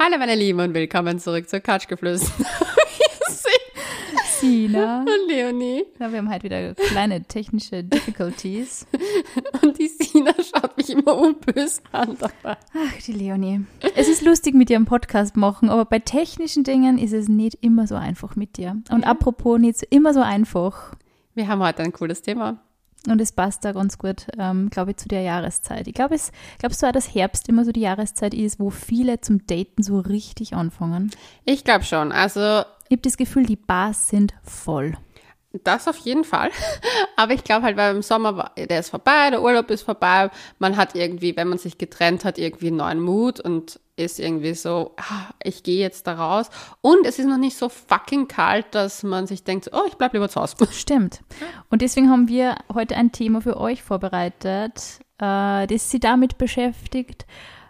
Hallo meine Lieben und willkommen zurück zur Couchgeflüster. Sina. Und Leonie. Ja, wir haben halt wieder kleine technische Difficulties. Und die Sina schaut mich immer unböse an dabei. Ach, die Leonie. Es ist lustig mit dir einen Podcast machen, aber bei technischen Dingen ist es nicht immer so einfach mit dir. Und apropos nicht immer so einfach. Wir haben heute ein cooles Thema. Und es passt da ganz gut, ähm, glaube ich, zu der Jahreszeit. Ich glaube, es, glaubst du auch, dass Herbst immer so die Jahreszeit ist, wo viele zum Daten so richtig anfangen? Ich glaube schon. Also Ich habe das Gefühl, die Bars sind voll. Das auf jeden Fall. Aber ich glaube halt, weil im Sommer, war- der ist vorbei, der Urlaub ist vorbei. Man hat irgendwie, wenn man sich getrennt hat, irgendwie einen neuen Mut und ist irgendwie so, ah, ich gehe jetzt da raus. Und es ist noch nicht so fucking kalt, dass man sich denkt, oh, ich bleib lieber zu Hause. Stimmt. Und deswegen haben wir heute ein Thema für euch vorbereitet, äh, das sich damit beschäftigt,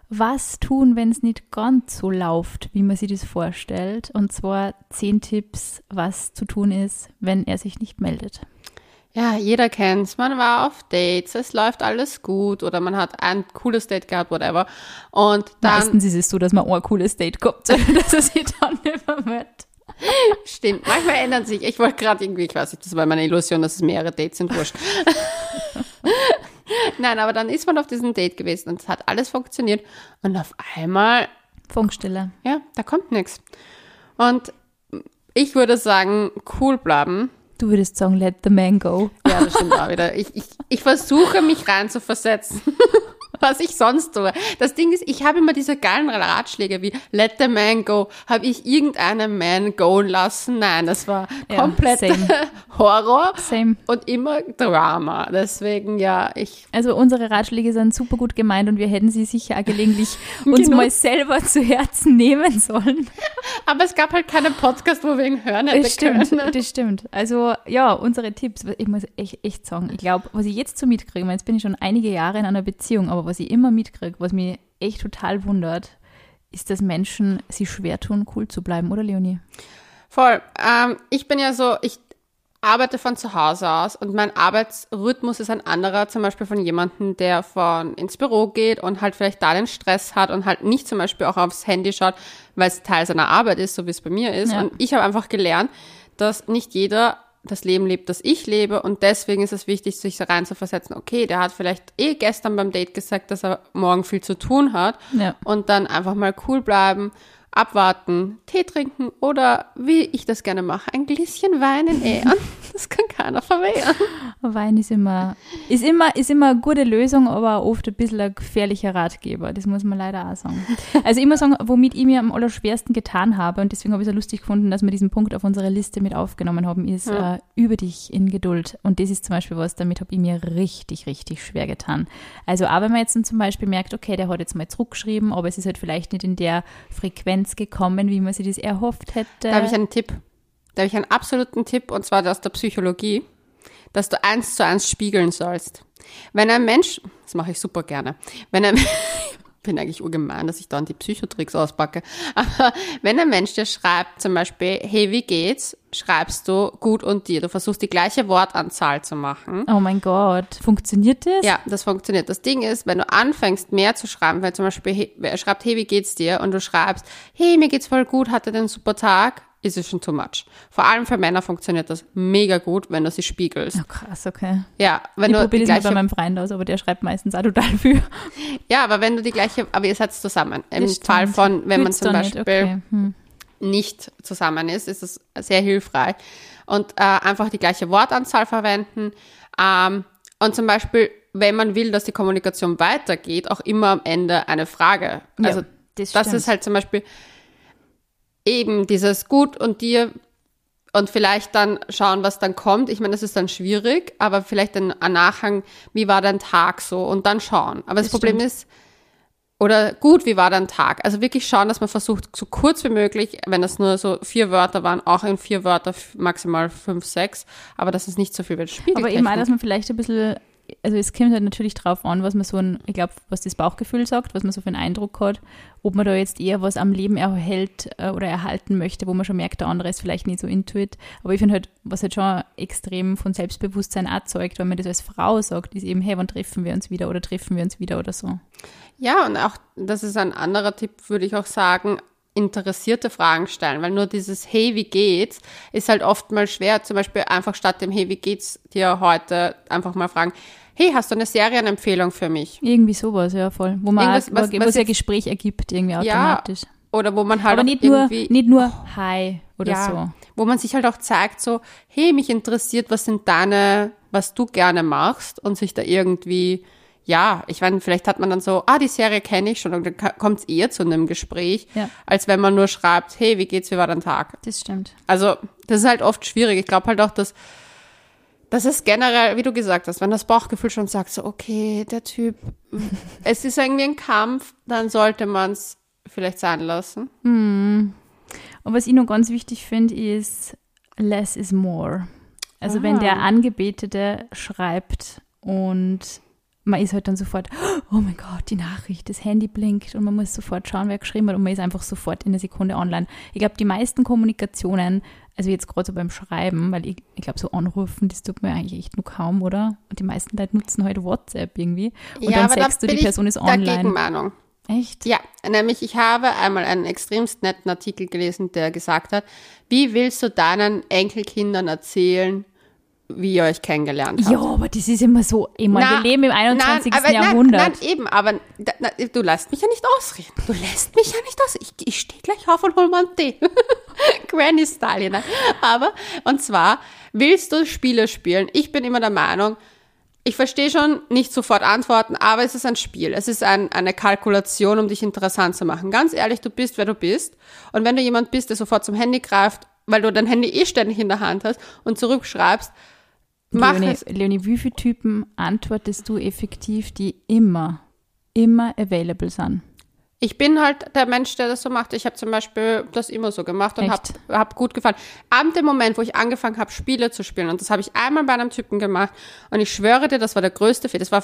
was tun, wenn es nicht ganz so läuft, wie man sich das vorstellt. Und zwar zehn Tipps, was zu tun ist, wenn er sich nicht meldet. Ja, jeder kennt's. Man war auf Dates, es läuft alles gut oder man hat ein cooles Date gehabt, whatever. Und dann Meistens ist es so, dass man ein cooles Date hat, dass er sich dann nicht mehr meldet. stimmt, manchmal ändern sich. Ich wollte gerade irgendwie, ich weiß nicht, das war meine Illusion, dass es mehrere Dates sind, wurscht. Nein, aber dann ist man auf diesem Date gewesen und es hat alles funktioniert und auf einmal, Funkstille. ja, da kommt nichts. Und ich würde sagen, cool bleiben. Du würdest sagen, let the man go. Ja, das stimmt auch wieder. Ich, ich, ich versuche mich rein zu versetzen, was ich sonst tue. Das Ding ist, ich habe immer diese geilen Ratschläge wie Let the man go. Habe ich irgendeinen Man go lassen? Nein, das war Ja, komplett same. Horror Same. und immer Drama. Deswegen, ja, ich Also unsere Ratschläge sind super gut gemeint und wir hätten sie sicher auch gelegentlich uns Genau. mal selber zu Herzen nehmen sollen. aber es gab halt keinen Podcast, wo wir ihn hören hätten Das stimmt, können. das stimmt. Also ja, unsere Tipps, ich muss echt, echt sagen, ich glaube, was ich jetzt so mitkriege, jetzt bin ich schon einige Jahre in einer Beziehung, aber was ich immer mitkriege, was mich echt total wundert, ist, dass Menschen sich schwer tun, cool zu bleiben, oder Leonie? Voll. Ähm, ich bin ja so, ich arbeite von zu Hause aus und mein Arbeitsrhythmus ist ein anderer, zum Beispiel von jemandem, der von ins Büro geht und halt vielleicht da den Stress hat und halt nicht zum Beispiel auch aufs Handy schaut, weil es Teil seiner Arbeit ist, so wie es bei mir ist. Ja. Und ich habe einfach gelernt, dass nicht jeder das Leben lebt, das ich lebe. Und deswegen ist es wichtig, sich so reinzuversetzen, okay, der hat vielleicht eh gestern beim Date gesagt, dass er morgen viel zu tun hat. Ja. und dann einfach mal cool bleiben, abwarten, Tee trinken oder wie ich das gerne mache, ein Gläschen Wein in Ehren. Das kann keiner verwehren. Wein ist immer, ist immer, ist immer eine gute Lösung, aber oft ein bisschen ein gefährlicher Ratgeber. Das muss man leider auch sagen. Also muss sagen, womit ich mir am allerschwersten getan habe, und deswegen habe ich es so lustig gefunden, dass wir diesen Punkt auf unsere Liste mit aufgenommen haben, ist Ja. äh, über dich in Geduld. Und das ist zum Beispiel was, damit habe ich mir richtig, richtig schwer getan. Also auch wenn man jetzt zum Beispiel merkt, okay, der hat jetzt mal zurückgeschrieben, aber es ist halt vielleicht nicht in der Frequenz gekommen, wie man sich das erhofft hätte. Da habe ich einen Tipp. Da habe ich einen absoluten Tipp und zwar aus der Psychologie, dass du eins zu eins spiegeln sollst. Wenn ein Mensch, das mache ich super gerne, wenn ein bin eigentlich urgemein, dass ich dann die Psychotricks auspacke. Aber wenn ein Mensch dir schreibt, zum Beispiel, hey, wie geht's? Schreibst du gut und dir. Du versuchst die gleiche Wortanzahl zu machen. oh mein Gott, funktioniert das? Ja, das funktioniert. Das Ding ist, wenn du anfängst, mehr zu schreiben, wenn zum Beispiel hey, wer schreibt, hey, wie geht's dir? Und du schreibst, hey, mir geht's voll gut, hatte den super Tag, ist es schon too much. Vor allem für Männer funktioniert das mega gut, wenn du sie spiegelst. Oh, krass, okay. Ja, wenn ich du die probiere das mal bei gleiche, meinem Freund aus, aber der schreibt meistens auch total viel. ja, aber wenn du die gleiche, aber ihr seid zusammen. Im Das Fall stimmt. von, wenn man zum doch nicht, Beispiel okay. Hm. nicht zusammen ist, ist es sehr hilfreich. Und äh, einfach die gleiche Wortanzahl verwenden. Ähm, und zum Beispiel, wenn man will, dass die Kommunikation weitergeht, auch immer am Ende eine Frage. Ja, Also das das, ist halt zum Beispiel eben dieses Gut und dir und vielleicht dann schauen, was dann kommt. Ich meine, das ist dann schwierig, aber vielleicht ein, ein Nachhang, wie war dein Tag so und dann schauen. Aber das, Das Problem stimmt. ist, oder gut, wie war dein Tag? Also wirklich schauen, dass man versucht, so kurz wie möglich, wenn das nur so vier Wörter waren, auch in vier Wörter, maximal fünf, sechs, aber das ist nicht so viel Spiel. Aber eben auch, dass man vielleicht ein bisschen, also es kommt halt natürlich drauf an, was man so ein, ich glaube, was das Bauchgefühl sagt, was man so für einen Eindruck hat, ob man da jetzt eher was am Leben erhält äh, oder erhalten möchte, wo man schon merkt, der andere ist vielleicht nicht so intuit. Aber ich finde halt, was halt schon extrem von Selbstbewusstsein auch zeugt, wenn man das als Frau sagt, ist eben, hey, wann treffen wir uns wieder oder treffen wir uns wieder oder so. Ja, und auch, das ist ein anderer Tipp, würde ich auch sagen, interessierte Fragen stellen, weil nur dieses Hey, wie geht's, ist halt oft mal schwer. Zum Beispiel einfach statt dem Hey, wie geht's dir heute, einfach mal fragen, hey, hast du eine Serienempfehlung für mich? Irgendwie sowas, ja, voll. Wo man Irgendwas, was- wo, was wo es ja Gespräch ergibt, irgendwie Ja, automatisch. Oder wo man halt Aber auch nicht nur, nicht nur Hi oder ja, so. wo man sich halt auch zeigt, so, hey, mich interessiert, was sind deine, was du gerne machst und sich da irgendwie, ja, ich meine, vielleicht hat man dann so, ah, die Serie kenne ich schon und dann kommt es eher zu einem Gespräch, Ja. als wenn man nur schreibt, hey, wie geht's, wie war dein Tag? Das stimmt. Also, das ist halt oft schwierig. Ich glaube halt auch, dass das ist generell, wie du gesagt hast, wenn das Bauchgefühl schon sagt, so, okay, der Typ, es ist irgendwie ein Kampf, dann sollte man es vielleicht sein lassen. Und was ich noch ganz wichtig finde, ist less is more. Also wenn Ah. der Angebetete schreibt und man ist halt dann sofort, oh mein Gott, die Nachricht, das Handy blinkt und man muss sofort schauen, wer geschrieben hat und man ist einfach sofort in einer Sekunde online. Ich glaube, die meisten Kommunikationen, also jetzt gerade so beim Schreiben, weil ich, ich glaube, so anrufen, das tut mir eigentlich echt nur kaum, oder? Und die meisten Leute nutzen halt WhatsApp irgendwie. Und dann sagst du, die Person ist online. Gegenmeinung. Echt? Ja, nämlich ich habe einmal einen extremst netten Artikel gelesen, der gesagt hat, wie willst du deinen Enkelkindern erzählen, wie ihr euch kennengelernt habt? Ja, aber das ist immer so, ich meine, wir leben im 21. Nein, aber Jahrhundert. Nein, nein, eben, aber na, du lässt mich ja nicht ausreden. Du lässt mich ja nicht aus. Ich, ich stehe gleich auf und hol mal einen Tee. Granny Style, ne? Aber, und zwar, willst du Spiele spielen? Ich bin immer der Meinung, ich verstehe schon nicht sofort antworten, aber es ist ein Spiel. Es ist ein, eine Kalkulation, um dich interessant zu machen. Ganz ehrlich, du bist, wer du bist. Und wenn du jemand bist, der sofort zum Handy greift, weil du dein Handy eh ständig in der Hand hast und zurückschreibst, mach Leonie, es. Leonie, wie viele Typen antwortest du effektiv, die immer, immer available sind? Ich bin halt der Mensch, der das so macht. Ich habe zum Beispiel das immer so gemacht und habe hab gut gefallen. Ab dem Moment, wo ich angefangen habe, Spiele zu spielen, und das habe ich einmal bei einem Typen gemacht, und ich schwöre dir, das war der größte Fehler. Das war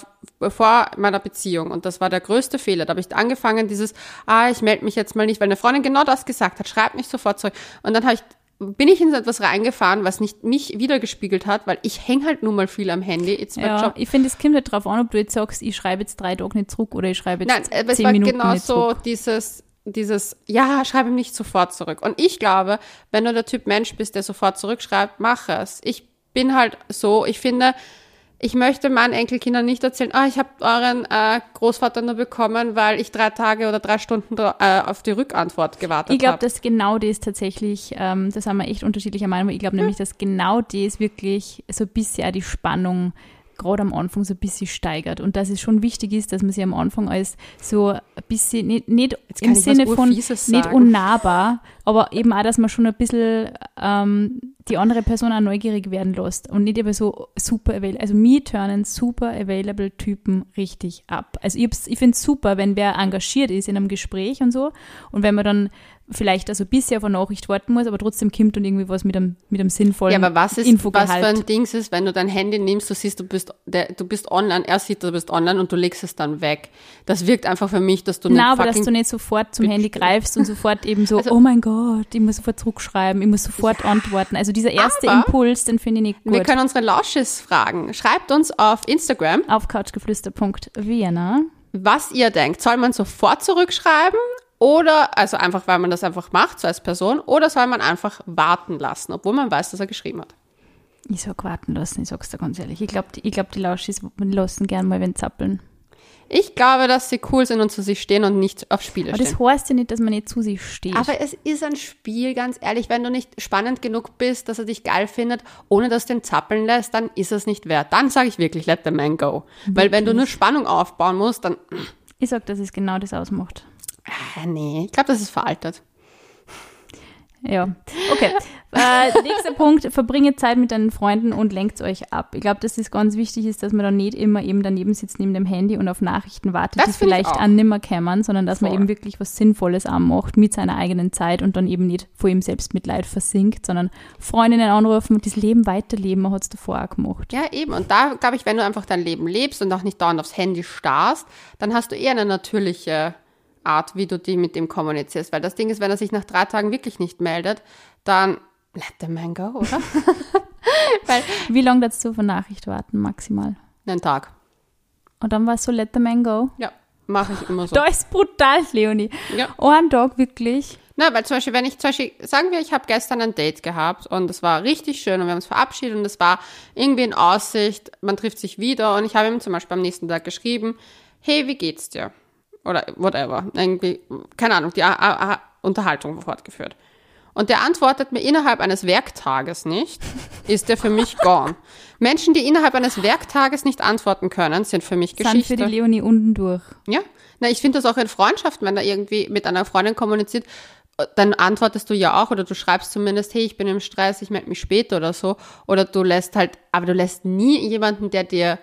vor meiner Beziehung und das war der größte Fehler. Da habe ich angefangen, dieses, ah, ich melde mich jetzt mal nicht, weil eine Freundin genau das gesagt hat, schreib mich sofort zurück. Und dann habe ich bin ich in so etwas reingefahren, was nicht mich wiedergespiegelt hat, weil ich hänge halt nun mal viel am Handy. It's my Ja, job. ich finde, es kommt halt drauf an, ob du jetzt sagst, ich schreibe jetzt drei Tage nicht zurück oder ich schreibe Nein, jetzt aber es zehn war Minuten genau nicht so zurück. dieses, dieses, ja, schreibe nicht sofort zurück. Und ich glaube, wenn du der Typ Mensch bist, der sofort zurückschreibt, mach es. Ich bin halt so, ich finde, ich möchte meinen Enkelkindern nicht erzählen, ah, ich habe euren äh, Großvater nur bekommen, weil ich drei Tage oder drei Stunden äh, auf die Rückantwort gewartet Ich glaube, habe. dass genau das tatsächlich, ähm, das haben wir echt unterschiedlicher Meinung. Ich glaube nämlich, dass genau das wirklich so auch die Spannung gerade am Anfang so ein bisschen steigert und dass es schon wichtig ist, dass man sich am Anfang als so ein bisschen, nicht, nicht im Sinne von Urfieses nicht sagen. unnahbar, aber eben auch, dass man schon ein bisschen ähm, die andere Person auch neugierig werden lässt und nicht immer so super available. Also mir turnen super available Typen richtig ab. Also ich, ich finde es super, wenn wer engagiert ist in einem Gespräch und so und wenn man dann vielleicht also ein bisschen auf eine Nachricht warten muss, aber trotzdem kommt und irgendwie was mit einem, mit einem sinnvollen Ja, aber was ist, was für ein Dings ist, wenn du dein Handy nimmst, du siehst, du bist, der, du bist online, er sieht, du bist online und du legst es dann weg. Das wirkt einfach für mich, dass du Nein, nicht aber dass du nicht sofort zum Handy greifst und sofort eben so, Also- oh mein Gott, ich muss sofort zurückschreiben, ich muss sofort antworten. Also dieser erste Impuls, den finde ich nicht Wir gut. können unsere Lausches fragen. Schreibt uns auf Instagram, Auf couchgeflüster.vienna. was ihr denkt. Soll man sofort zurückschreiben oder, also einfach, weil man das einfach macht, so als Person, oder soll man einfach warten lassen, obwohl man weiß, dass er geschrieben hat? Ich sag warten lassen, ich sag's dir ganz ehrlich. Ich glaube, ich glaub, die Lauschis lassen gern mal wenn zappeln. Ich glaube, dass sie cool sind und zu sich stehen und nicht auf Spiele Aber stehen. das heißt ja nicht, dass man nicht zu sich steht. Aber es ist ein Spiel, ganz ehrlich. Wenn du nicht spannend genug bist, dass er dich geil findet, ohne dass du ihn zappeln lässt, dann ist es nicht wert. Dann sage ich wirklich, let the man go. Weil wenn du nur Spannung aufbauen musst, dann, ich sag, dass es genau das ausmacht. Ah, nee, ich glaube, das ist veraltet. Ja, okay. äh, nächster Punkt, verbringe Zeit mit deinen Freunden und lenkt euch ab. Ich glaube, dass das ganz wichtig ist, dass man dann nicht immer eben daneben sitzt neben dem Handy und auf Nachrichten wartet, Das die vielleicht an nimmer kämmern, sondern dass man Voll. eben wirklich was Sinnvolles anmacht mit seiner eigenen Zeit und dann eben nicht vor ihm Selbstmitleid versinkt, sondern Freundinnen anrufen und das Leben weiterleben, man hat es davor auch gemacht. Ja, eben. Und da, glaube ich, wenn du einfach dein Leben lebst und auch nicht dauernd aufs Handy starrst, dann hast du eher eine natürliche Art, wie du die mit dem kommunizierst. Weil das Ding ist, wenn er sich nach drei Tagen wirklich nicht meldet, dann let the man go, oder? Weil, Wie lange darfst du auf eine Nachricht warten, maximal? einen Tag. Und dann war es so, let the man go. Ja. mache ich immer so. Da ist brutal, Leonie. Ja. Einen Tag wirklich. Na, weil zum Beispiel, wenn ich zum Beispiel, sagen wir, ich habe gestern ein Date gehabt und es war richtig schön und wir haben uns verabschiedet und es war irgendwie in Aussicht, man trifft sich wieder und ich habe ihm zum Beispiel am nächsten Tag geschrieben, hey, wie geht's dir? Oder whatever. Irgendwie, keine Ahnung, die A A Unterhaltung fortgeführt. Und der antwortet mir innerhalb eines Werktages nicht, ist der für mich gone. Menschen, die innerhalb eines Werktages nicht antworten können, sind für mich Sind Geschichte. für die Leonie unten durch. Ja, na, ich finde das auch in Freundschaften, wenn da irgendwie mit einer Freundin kommuniziert, dann antwortest du ja auch oder du schreibst zumindest, hey, ich bin im Stress, ich melde mich später oder so. Oder du lässt halt, aber du lässt nie jemanden, der dir,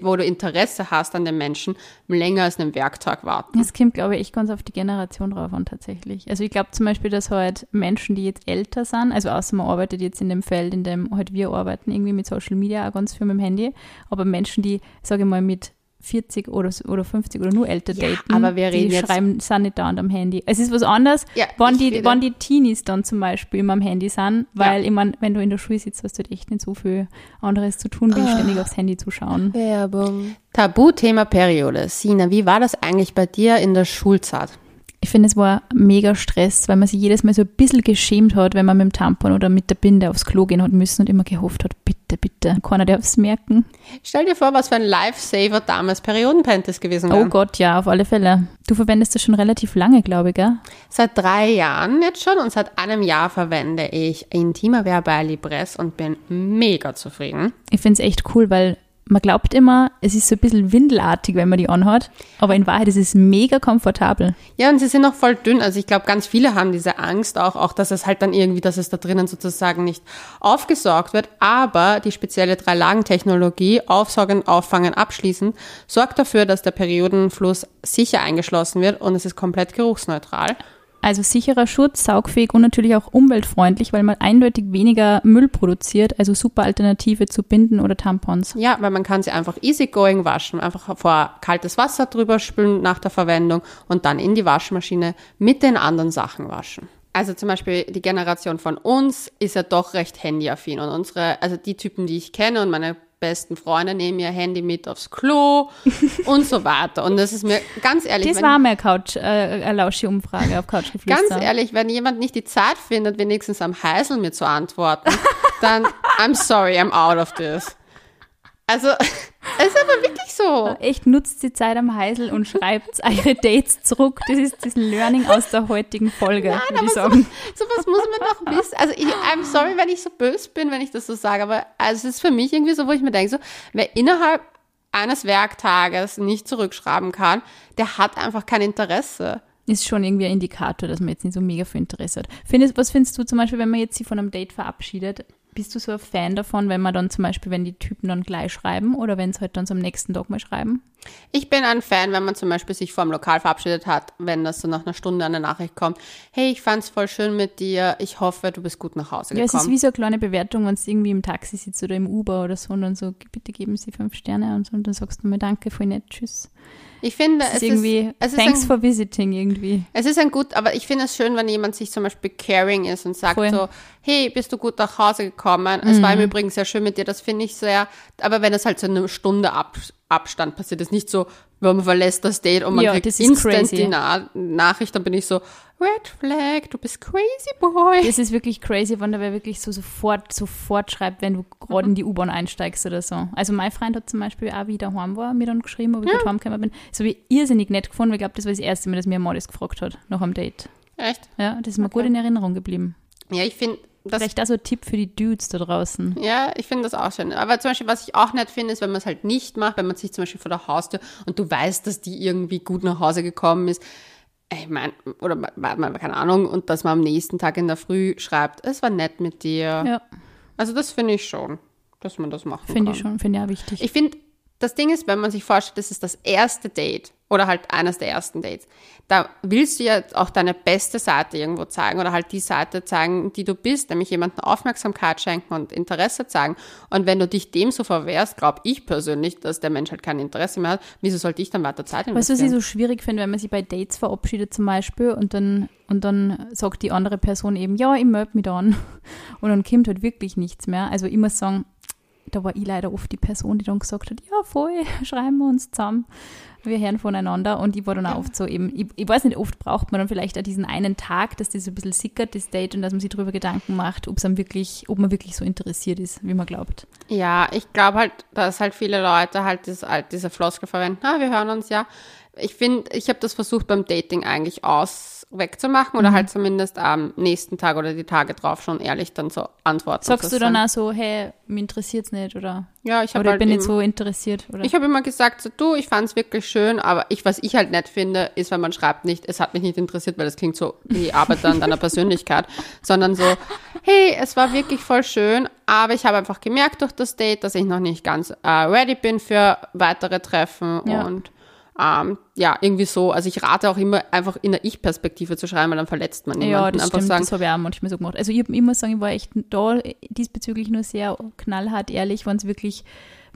wo du Interesse hast an den Menschen, länger als einen Werktag warten. Es kommt, glaube ich, echt ganz auf die Generation drauf an, tatsächlich. Also ich glaube zum Beispiel, dass halt Menschen, die jetzt älter sind, also außer man arbeitet jetzt in dem Feld, in dem halt wir arbeiten, irgendwie mit Social Media auch ganz viel mit dem Handy, aber Menschen, die, sage ich mal, mit 40 oder, oder 50 oder nur älter Ja, daten, aber wir reden die jetzt- schreiben, sind nicht dauernd am Handy. Es ist was anderes, Ja, wann, ich die, wann die Teenies dann zum Beispiel immer am Handy sind, weil ich mein, wenn du in der Schule sitzt, hast du halt echt nicht so viel anderes zu tun, wie Ah. ständig aufs Handy zu schauen. Werbung. Tabuthema Periode. Sina, wie war das eigentlich bei dir in der Schulzeit? Ich finde, es war mega Stress, weil man sich jedes Mal so ein bisschen geschämt hat, wenn man mit dem Tampon oder mit der Binde aufs Klo gehen hat müssen und immer gehofft hat, bitte, bitte, keiner darf es merken. Stell dir vor, was für ein Lifesaver damals Periodenpanties gewesen wäre. Oh Gott, ja, auf alle Fälle. Du verwendest das schon relativ lange, glaube ich, gell? Seit drei Jahren jetzt schon und seit einem Jahr verwende ich Intimerwehr bei Libress und bin mega zufrieden. Ich finde es echt cool, weil man glaubt immer, es ist so ein bisschen windelartig, wenn man die anhat, aber in Wahrheit ist es mega komfortabel. Ja, und sie sind auch voll dünn. Also ich glaube, ganz viele haben diese Angst auch, auch, dass es halt dann irgendwie, dass es da drinnen sozusagen nicht aufgesaugt wird. Aber die spezielle Drei-Lagen-Technologie, aufsaugen, auffangen, abschließen, sorgt dafür, dass der Periodenfluss sicher eingeschlossen wird und es ist komplett geruchsneutral. Also sicherer Schutz, saugfähig und natürlich auch umweltfreundlich, weil man eindeutig weniger Müll produziert, also super Alternative zu Binden oder Tampons. Ja, weil man kann sie einfach easygoing waschen. Einfach vor kaltes Wasser drüber spülen nach der Verwendung und dann in die Waschmaschine mit den anderen Sachen waschen. Also zum Beispiel die Generation von uns ist ja doch recht handyaffin und unsere, also die Typen, die ich kenne und meine besten Freunde nehmen ihr Handy mit aufs Klo und so weiter. Und das ist mir ganz ehrlich, Das wenn, war mal Couch, äh, lausche Umfrage auf Couchgeflüster. ganz ehrlich, wenn jemand nicht die Zeit findet, wenigstens am Heisel mir zu antworten, dann I'm sorry, I'm out of this. Also, es ist aber wirklich so. Echt nutzt die Zeit am Heisel und schreibt eure Dates zurück. Das ist das Learning aus der heutigen Folge, würde ich sagen. Sowas muss man doch wissen. Also ich, I'm sorry, wenn ich so böse bin, wenn ich das so sage, aber also es ist für mich irgendwie so, wo ich mir denke, so, wer innerhalb eines Werktages nicht zurückschreiben kann, der hat einfach kein Interesse. Ist schon irgendwie ein Indikator, dass man jetzt nicht so mega viel Interesse hat. Findest, was findest du zum Beispiel, wenn man jetzt sie von einem Date verabschiedet? Bist du so ein Fan davon, wenn man dann zum Beispiel, wenn die Typen dann gleich schreiben oder wenn es halt dann so am nächsten Tag mal schreiben? Ich bin ein Fan, wenn man zum Beispiel sich vor dem Lokal verabschiedet hat, wenn das so nach einer Stunde eine Nachricht kommt, hey, ich fand's voll schön mit dir, ich hoffe, du bist gut nach Hause Ja, es ist gekommen. wie so eine kleine Bewertung, wenn du irgendwie im Taxi sitzt oder im Uber oder so und dann so, bitte geben Sie fünf Sterne und so und dann sagst du mal Danke, voll nett, tschüss. Ich finde, Das es ist irgendwie, es ist thanks ein, for visiting irgendwie. Es ist ein gut, aber ich finde es schön, wenn jemand sich zum Beispiel caring ist und sagt Voll. so, hey, bist du gut nach Hause gekommen? Es Mhm. war im Übrigen sehr schön mit dir, das finde ich sehr, aber wenn es halt so eine Stunde Ab Abstand passiert, ist nicht so, wenn man verlässt das Date und man Ja, kriegt instant crazy. die Na Nachricht, dann bin ich so, Red Flag, du bist crazy boy. Das ist wirklich crazy, wenn der wer wirklich so sofort, sofort schreibt, wenn du gerade in die U-Bahn einsteigst oder so. Also mein Freund hat zum Beispiel auch, wie ich daheim war, mir dann geschrieben, ob ich gut heimgekommen bin. Das habe ich irrsinnig nett gefunden, weil ich glaube, das war das erste Mal, dass mir mal das gefragt hat, nach einem Date. Echt? Ja, das ist mir gut in Erinnerung geblieben. Ja, ich finde, das Vielleicht auch so ein Tipp für die Dudes da draußen. Ja, ich finde das auch schön. Aber zum Beispiel, was ich auch nett finde, ist, wenn man es halt nicht macht, wenn man sich zum Beispiel vor der Haustür und du weißt, dass die irgendwie gut nach Hause gekommen ist. Ich meine, oder man- keine Ahnung, und dass man am nächsten Tag in der Früh schreibt, es war nett mit dir. Ja, Also das finde ich schon, dass man das machen finde kann. ich schon, finde ich auch wichtig. Ich finde, das Ding ist, wenn man sich vorstellt, das ist das erste Date oder halt eines der ersten Dates, da willst du ja auch deine beste Seite irgendwo zeigen oder halt die Seite zeigen, die du bist, nämlich jemanden Aufmerksamkeit schenken und Interesse zeigen. Und wenn du dich dem so verwehrst, glaube ich persönlich, dass der Mensch halt kein Interesse mehr hat, wieso sollte ich dann weiter Zeit Weißt du, was ich investieren? so schwierig finde, wenn man sich bei Dates verabschiedet zum Beispiel und dann, und dann sagt die andere Person eben, ja, ich melde mich dann. Und dann kommt halt wirklich nichts mehr. Also muss sagen, da war ich leider oft die Person, die dann gesagt hat, ja voll, schreiben wir uns zusammen, wir hören voneinander und ich war dann auch oft so eben, ich, ich weiß nicht, oft braucht man dann vielleicht auch diesen einen Tag, dass das so ein bisschen sickert, das Date und dass man sich darüber Gedanken macht, ob es wirklich, ob man wirklich so interessiert ist, wie man glaubt. Ja, ich glaube halt, dass halt viele Leute halt, dieses, halt diese Floskel verwenden, ah, wir hören uns ja. Ich finde, ich habe das versucht beim Dating eigentlich aus wegzumachen oder Mhm. halt zumindest am nächsten Tag oder die Tage drauf schon ehrlich dann so antworten. Sagst du dann auch so, hey, mich interessiert's nicht oder, Ja, ich oder halt bin nicht so interessiert oder? Ich habe immer gesagt, so, du, ich fand es wirklich schön, aber ich, was ich halt nett finde, ist, wenn man schreibt nicht, es hat mich nicht interessiert, weil das klingt so, die Arbeit an deiner Persönlichkeit, sondern so, hey, es war wirklich voll schön, aber ich habe einfach gemerkt durch das Date, dass ich noch nicht ganz äh, ready bin für weitere Treffen Ja. und ähm, ja, irgendwie so. Also ich rate auch immer, einfach in der Ich-Perspektive zu schreiben, weil dann verletzt man niemanden. Ja, das einfach stimmt, sagen, das habe ich auch manchmal so gemacht. Also ich, ich muss sagen, ich war echt da diesbezüglich nur sehr knallhart ehrlich, wenn es wirklich,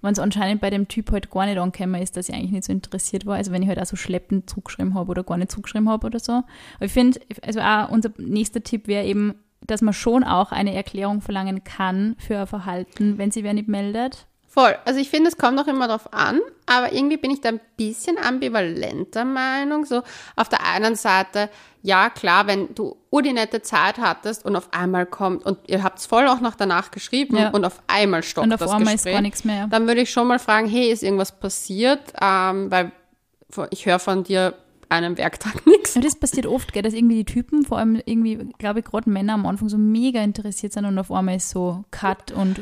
wenn es anscheinend bei dem Typ halt gar nicht angekommen ist, dass ich eigentlich nicht so interessiert war. Also wenn ich halt auch so schleppend zugeschrieben habe oder gar nicht zugeschrieben habe oder so. Aber ich finde, also auch unser nächster Tipp wäre eben, dass man schon auch eine Erklärung verlangen kann für ein Verhalten, wenn sie wer nicht meldet. Voll. Also ich finde, es kommt auch immer drauf an, aber irgendwie bin ich da ein bisschen ambivalenter Meinung. So auf der einen Seite, ja klar, wenn du ur die nette Zeit hattest und auf einmal kommt und ihr habt es voll auch noch danach geschrieben Ja. und auf einmal stoppt Und auf das einmal ist Gespräch, gar nichts mehr. dann würde ich schon mal fragen, hey, ist irgendwas passiert? Ähm, weil ich höre von dir einen Werktag nichts. Das passiert oft, gell, dass irgendwie die Typen, vor allem irgendwie, glaube ich, gerade Männer am Anfang so mega interessiert sind und auf einmal ist so Cut und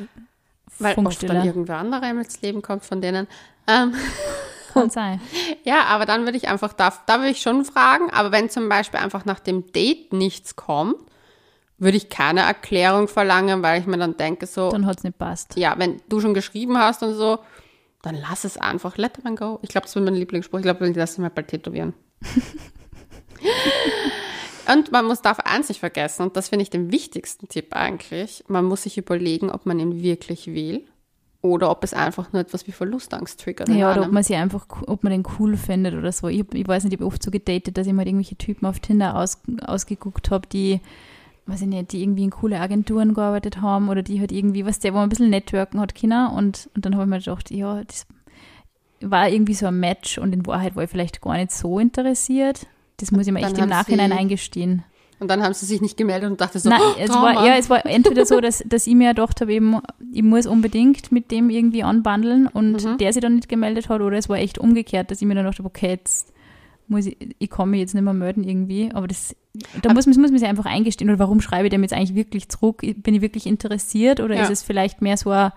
Weil oft dann irgendwer anderer ins Leben kommt von denen. Ähm, Kann sein. Ja, aber dann würde ich einfach, da, da würde ich schon fragen, aber wenn zum Beispiel einfach nach dem Date nichts kommt, würde ich keine Erklärung verlangen, weil ich mir dann denke so, Dann hat es nicht passt. ja, wenn du schon geschrieben hast und so, dann lass es einfach, let them go. Ich glaube, das wird mein Lieblingsspruch, ich glaube, ich lasse mir bald tätowieren. und man muss darf eins nicht vergessen, und das finde ich den wichtigsten Tipp eigentlich, man muss sich überlegen, ob man ihn wirklich will oder ob es einfach nur etwas wie Verlustangst triggert. Ja, oder ob man sie einfach, ob man den cool findet oder so. Ich, ich weiß nicht, ich habe oft so gedatet, dass ich mal irgendwelche Typen auf Tinder aus, ausgeguckt habe, die, weiß ich nicht, die irgendwie in coole Agenturen gearbeitet haben oder die halt irgendwie, was der, wo man ein bisschen networken hat, Kinder. Und, und dann habe ich mir gedacht, ja, das war irgendwie so ein Match und in Wahrheit war ich vielleicht gar nicht so interessiert. Das muss ich mir echt im Nachhinein sie- eingestehen. Und dann haben sie sich nicht gemeldet und dachte so, Nein, oh, es Trauma. war, ja, es war entweder so, dass, dass ich mir gedacht habe, eben, ich muss unbedingt mit dem irgendwie anbandeln und Mhm. der sich dann nicht gemeldet hat, oder es war echt umgekehrt, dass ich mir dann gedacht habe, okay, jetzt muss ich, ich kann mich jetzt nicht mehr melden irgendwie, aber das, da muss, man- muss man sich einfach eingestehen, oder warum schreibe ich dem jetzt eigentlich wirklich zurück? Bin ich wirklich interessiert, oder Ja. ist es vielleicht mehr so ein,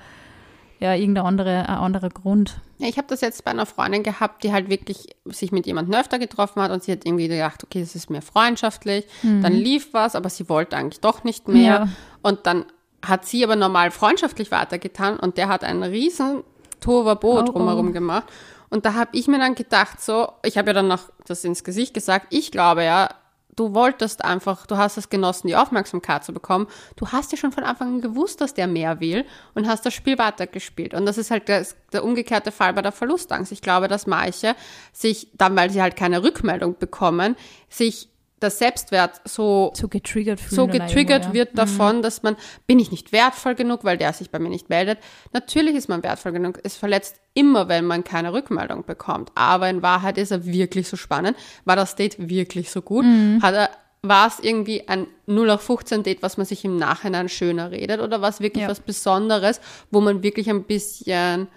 ja, irgendein andere, ein anderer Grund? Ja, ich habe das jetzt bei einer Freundin gehabt, die halt wirklich sich mit jemandem öfter getroffen hat und sie hat irgendwie gedacht, okay, das ist mehr freundschaftlich. Dann lief was, aber sie wollte eigentlich doch nicht mehr. Ja. Und dann hat sie aber normal freundschaftlich weitergetan und der hat einen riesen Tovabo Oh, drumherum oh. gemacht. Und da habe ich mir dann gedacht, so, ich habe ja dann noch das ins Gesicht gesagt, ich glaube ja, du wolltest einfach, du hast es genossen, die Aufmerksamkeit zu bekommen. Du hast ja schon von Anfang an gewusst, dass der mehr will und hast das Spiel weitergespielt. Und das ist halt der, der umgekehrte Fall bei der Verlustangst. Ich glaube, dass manche sich dann, weil sie halt keine Rückmeldung bekommen, sich der Selbstwert so So getriggert so getriggert irgendwo, ja. wird davon, dass man, bin ich nicht wertvoll genug, weil der sich bei mir nicht meldet. Natürlich ist man wertvoll genug. Es verletzt immer, wenn man keine Rückmeldung bekommt. Aber in Wahrheit ist er wirklich so spannend. War das Date wirklich so gut? Mhm. Hat er, war es irgendwie ein 0 auf 15 Date, was man sich im Nachhinein schöner redet? Oder war es wirklich Ja. was Besonderes, wo man wirklich ein bisschen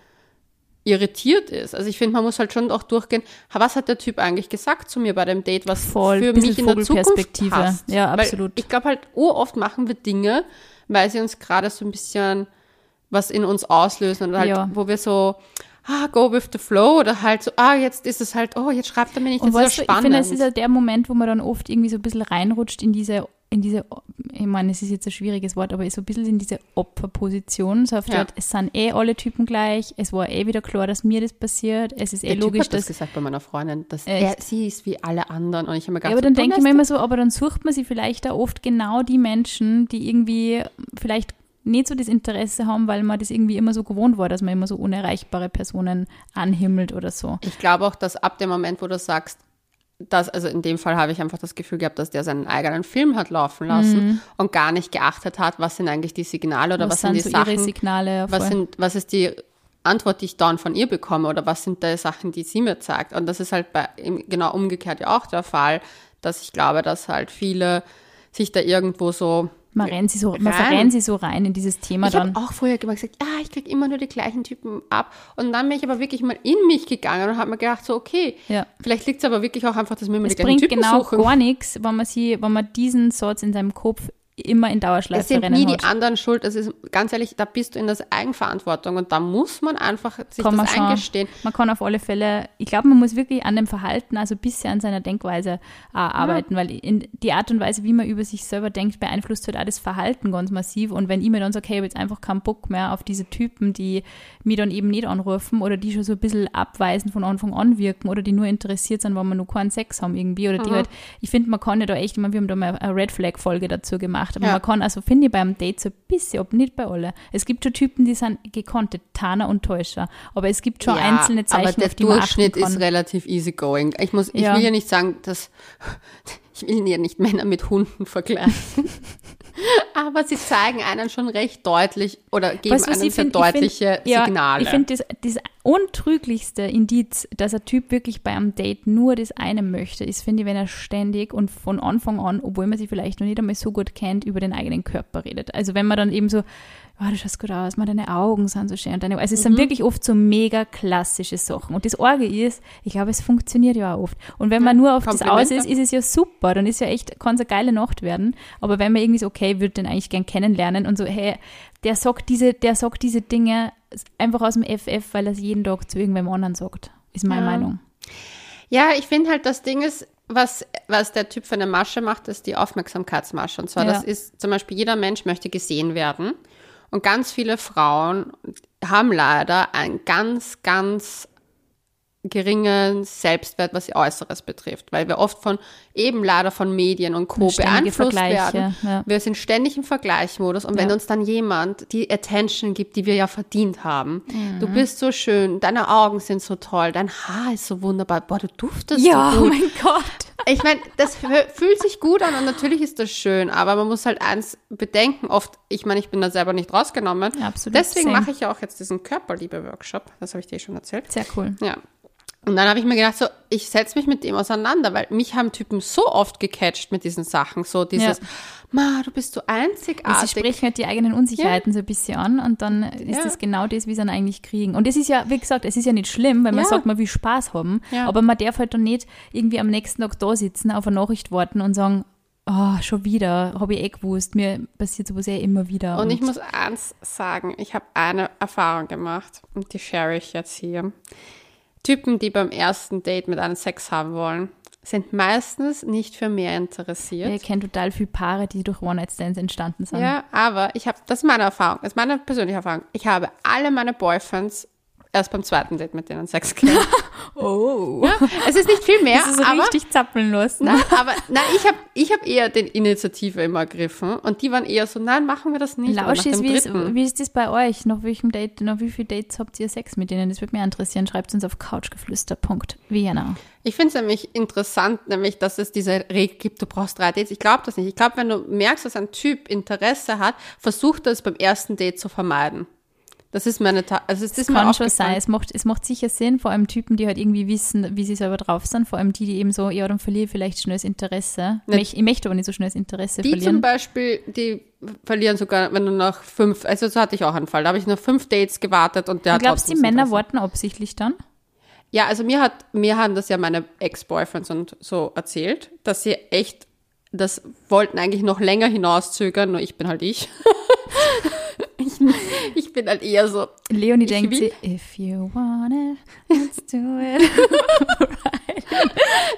irritiert ist. Also ich finde, man muss halt schon auch durchgehen, was hat der Typ eigentlich gesagt zu mir bei dem Date, was Voll, für mich in der Zukunft passt. Ja, Weil absolut. ich glaube halt, oft machen wir Dinge, weil sie uns gerade so ein bisschen was in uns auslösen oder halt, Ja. wo wir so, ah, go with the flow oder halt so, ah, jetzt ist es halt, oh, jetzt schreibt er mir nicht, Und das weißt ist ja ich finde, spannend. es ist ja der Moment, wo man dann oft irgendwie so ein bisschen reinrutscht in diese, in diese, ich meine, es ist jetzt ein schwieriges Wort, aber so ein bisschen in diese Opferposition. So auf Ja. Art, es sind eh alle Typen gleich, es war eh wieder klar, dass mir das passiert, es ist eh der logisch, typ hat das dass. gesagt bei meiner Freundin, dass Echt? er, sie ist wie alle anderen und ich habe mir Ja, gedacht, aber dann so, denke ich mir immer so, aber dann sucht man sie vielleicht auch oft genau die Menschen, die irgendwie vielleicht nicht so das Interesse haben, weil man das irgendwie immer so gewohnt war, dass man immer so unerreichbare Personen anhimmelt oder so. Ich glaube auch, dass ab dem Moment, wo du sagst, das, also in dem Fall habe ich einfach das Gefühl gehabt, dass der seinen eigenen Film hat laufen lassen Mhm. und gar nicht geachtet hat, was sind eigentlich die Signale oder was, was sind die so Sachen, Signale? Was, sind, was ist die Antwort, die ich dann von ihr bekomme oder was sind die Sachen, die sie mir zeigt. Und das ist halt bei, genau umgekehrt ja auch der Fall, dass ich glaube, dass halt viele sich da irgendwo so man rennt sie so, man rein. verrennt sie so rein in dieses Thema ich habe dann. auch früher immer gesagt, ja, ich krieg immer nur die gleichen Typen ab. Und dann bin ich aber wirklich mal in mich gegangen und habe mir gedacht, so, okay, Ja. vielleicht liegt es aber wirklich auch einfach, dass wir immer Es die gleichen bringt Typen genau suchen. gar nichts, wenn man sie, wenn man diesen Satz in seinem Kopf immer in Es Dauerschleife sind rennen nie die hat. anderen schuld. Es ist ganz ehrlich, da bist du in der Eigenverantwortung und da muss man einfach sich Kann man das schon. eingestehen. Man kann auf alle Fälle, ich glaube, man muss wirklich an dem Verhalten, also bisschen an seiner Denkweise äh, arbeiten, weil in die Art und Weise, wie man über sich selber denkt, beeinflusst halt auch das Verhalten ganz massiv. Und wenn ich mir dann sage, hey, ich habe jetzt einfach keinen Bock mehr auf diese Typen, die mich dann eben nicht anrufen oder die schon so ein bisschen abweisend von Anfang an wirken oder die nur interessiert sind, wenn wir noch keinen Sex haben irgendwie oder die halt, ich finde, man kann ja da echt, ich meine, wir haben da mal eine Red Flag Folge dazu gemacht, aber Ja. man kann also, finde ich, beim Date so ein bisschen, ob nicht bei alle. Es gibt schon Typen, die sind gekonnte Tarner und Täuscher, aber es gibt schon einzelne Zeichen, aber der auf die Durchschnitt ist relativ easygoing. Ich muss, ich Ja. will ja nicht sagen, dass ich will ja nicht Männer mit Hunden vergleichen. aber sie zeigen einen schon recht deutlich oder geben Weißt einem sehr find- ich find- deutliche ja, Signale. Ich finde, das, das untrüglichste Indiz, dass ein Typ wirklich bei einem Date nur das eine möchte, ist, finde ich, wenn er ständig und von Anfang an, obwohl man sich vielleicht noch nicht einmal so gut kennt, über den eigenen Körper redet. Also wenn man dann eben so, oh, du schaust gut aus, mal deine Augen sind so schön. Und deine, also es Mhm. sind wirklich oft so mega klassische Sachen. Und das Orge ist, ich glaube, es funktioniert ja auch oft. Und wenn man nur auf das aus ist, ist es ja super. Dann ist ja echt, kann es eine geile Nacht werden. Aber wenn man irgendwie so, okay, würde den eigentlich gern kennenlernen und so, hey, der sagt diese, der sagt diese Dinge einfach aus dem FF, weil er es jeden Tag zu irgendwem anderen sagt. Ist meine Ja. Meinung. Ja, ich finde halt, das Ding ist, was, was der Typ für eine Masche macht, ist die Aufmerksamkeitsmasche. Und zwar, Ja. das ist zum Beispiel, jeder Mensch möchte gesehen werden. Und ganz viele Frauen haben leider einen ganz, ganz geringen Selbstwert, was ihr Äußeres betrifft, weil wir oft von eben leider von Medien und Co. Beeinflusst werden. ja. Wir sind ständig im Vergleichsmodus und wenn Ja. uns dann jemand die Attention gibt, die wir ja verdient haben, du Mhm. bist so schön, deine Augen sind so toll, dein Haar ist so wunderbar, boah, du duftest so gut. mein Gott. Ich meine, das fühlt sich gut an und natürlich ist das schön, aber man muss halt eins bedenken, oft, ich meine, ich bin da selber nicht rausgenommen. Ja, absolut, Deswegen mache ich ja auch jetzt diesen Körperliebe-Workshop, das habe ich dir schon erzählt. Sehr cool. Ja. Und dann habe ich mir gedacht, so, ich setze mich mit dem auseinander, weil mich haben Typen so oft gecatcht mit diesen Sachen, so dieses, Ja. Ma, du bist so Sie einzigartig. sprechen halt die eigenen Unsicherheiten so ein bisschen an und dann ist Ja. das genau das, wie sie dann eigentlich kriegen. Und es ist ja, wie gesagt, es ist ja nicht schlimm, weil man Ja. sagt, man will Spaß haben, Ja. aber man darf halt dann nicht irgendwie am nächsten Tag da sitzen, auf eine Nachricht warten und sagen, oh, schon wieder, habe ich eh gewusst, mir passiert sowas eh immer wieder. Und ich muss eins sagen, ich habe eine Erfahrung gemacht und die share ich jetzt hier. Typen, die beim ersten Date mit einem Sex haben wollen, sind meistens nicht für mehr interessiert. ich kenne total viele Paare, die durch One-Night-Stands entstanden sind. Ja, aber ich habe, das ist meine Erfahrung, das ist meine persönliche Erfahrung. Ich habe alle meine Boyfriends erst beim zweiten Date mit denen Sex gehabt. Oh. ja, es ist nicht viel mehr, Das ist aber, richtig zappeln lassen. na, aber na, ich habe ich hab eher den Initiative immer ergriffen und die waren eher so, nein, machen wir das nicht. aber Lausch nach ist, dem wie ist, wie ist das bei euch? Nach welchem Date, nach wie viele Dates habt ihr Sex mit denen? Das würde mich interessieren. Schreibt uns auf couchgeflüster.vienna. Ich finde es nämlich interessant, nämlich, dass es diese Regel gibt, du brauchst drei Dates. Ich glaube das nicht. Ich glaube, wenn du merkst, dass ein Typ Interesse hat, versuch das beim ersten Date zu vermeiden. Das ist meine, Ta also es ist Das mir kann schon sein. Es macht, es macht sicher Sinn, vor allem Typen, die halt irgendwie wissen, wie sie selber drauf sind. Vor allem die, die eben so, ja, dann verliere ich vielleicht schnell das Interesse. Ne. Ich, ich möchte aber nicht so schnell das Interesse Die zum verlieren. Beispiel, die verlieren sogar, wenn du nach fünf, also so hatte ich auch einen Fall, da habe ich nach fünf Dates gewartet und der Du hat glaubst, die trotzdem das Männer warten absichtlich dann? Ja, also mir hat, mir haben das ja meine Ex-Boyfriends und so erzählt, dass sie echt, das wollten eigentlich noch länger hinauszögern, nur ich bin halt ich. ich, ich bin halt eher so, Leonie denkt will- sich, if you want it, let's do it.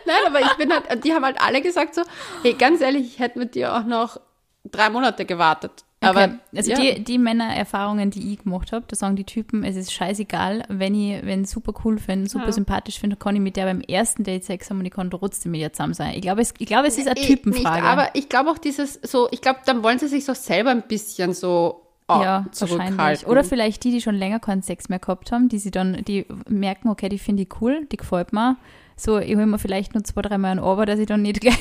nein, aber ich bin halt, die haben halt alle gesagt so, hey, ganz ehrlich, ich hätte mit dir auch noch drei Monate gewartet. Aber, okay. also ja. die, die Männererfahrungen, die ich gemacht habe, da sagen die Typen, es ist scheißegal, wenn ich wenn super cool finde, super Ja. sympathisch finde, kann ich mit der beim ersten Date Sex haben und ich kann trotzdem mit ihr zusammen sein. Ich glaube, es, ich glaube, es ist eine Eh, Typenfrage. Nicht, aber ich glaube auch dieses so, ich glaube, dann wollen sie sich so selber ein bisschen so oh, ja, wahrscheinlich. Oder vielleicht die, die schon länger keinen Sex mehr gehabt haben, die sie dann, die merken, okay, die finde ich cool, die gefällt mir. so, ich hole mir vielleicht nur zwei, dreimal ein Ober, dass ich dann nicht gleich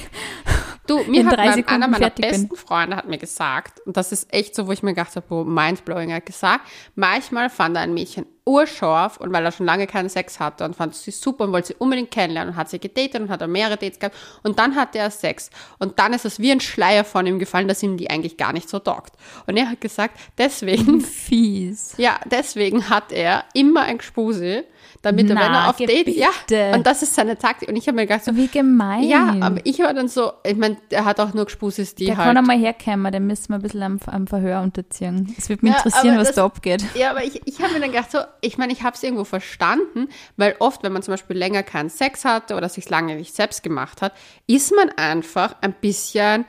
Du, mir in hat drei mein, Sekunden einer meiner fertig bin. besten Freunde hat mir gesagt, und das ist echt so, wo ich mir gedacht habe, oh, mindblowing, hat gesagt, manchmal fand er ein Mädchen urscharf und weil er schon lange keinen Sex hatte und fand sie super und wollte sie unbedingt kennenlernen und hat sie gedatet und hat er mehrere Dates gehabt und dann hatte er Sex und dann ist es wie ein Schleier von ihm gefallen, dass ihm die eigentlich gar nicht so taugt. Und er hat gesagt, deswegen, fies. ja, deswegen hat er immer ein Gespuse, damit er, wenn Na, er auf Date, ja, und das ist seine Taktik. Und ich habe mir gedacht, so, Wie gemein. ja, aber ich war dann so, ich meine, er hat auch nur Gespuses, die Der halt. kann einmal herkommen, den müssen wir ein bisschen am, am Verhör unterziehen. Es würde mich Ja, interessieren, was das- da abgeht. ja, aber ich, ich habe mir dann gedacht, so, ich meine, ich habe es irgendwo verstanden, weil oft, wenn man zum Beispiel länger keinen Sex hatte oder sich lange nicht selbst gemacht hat, ist man einfach ein bisschen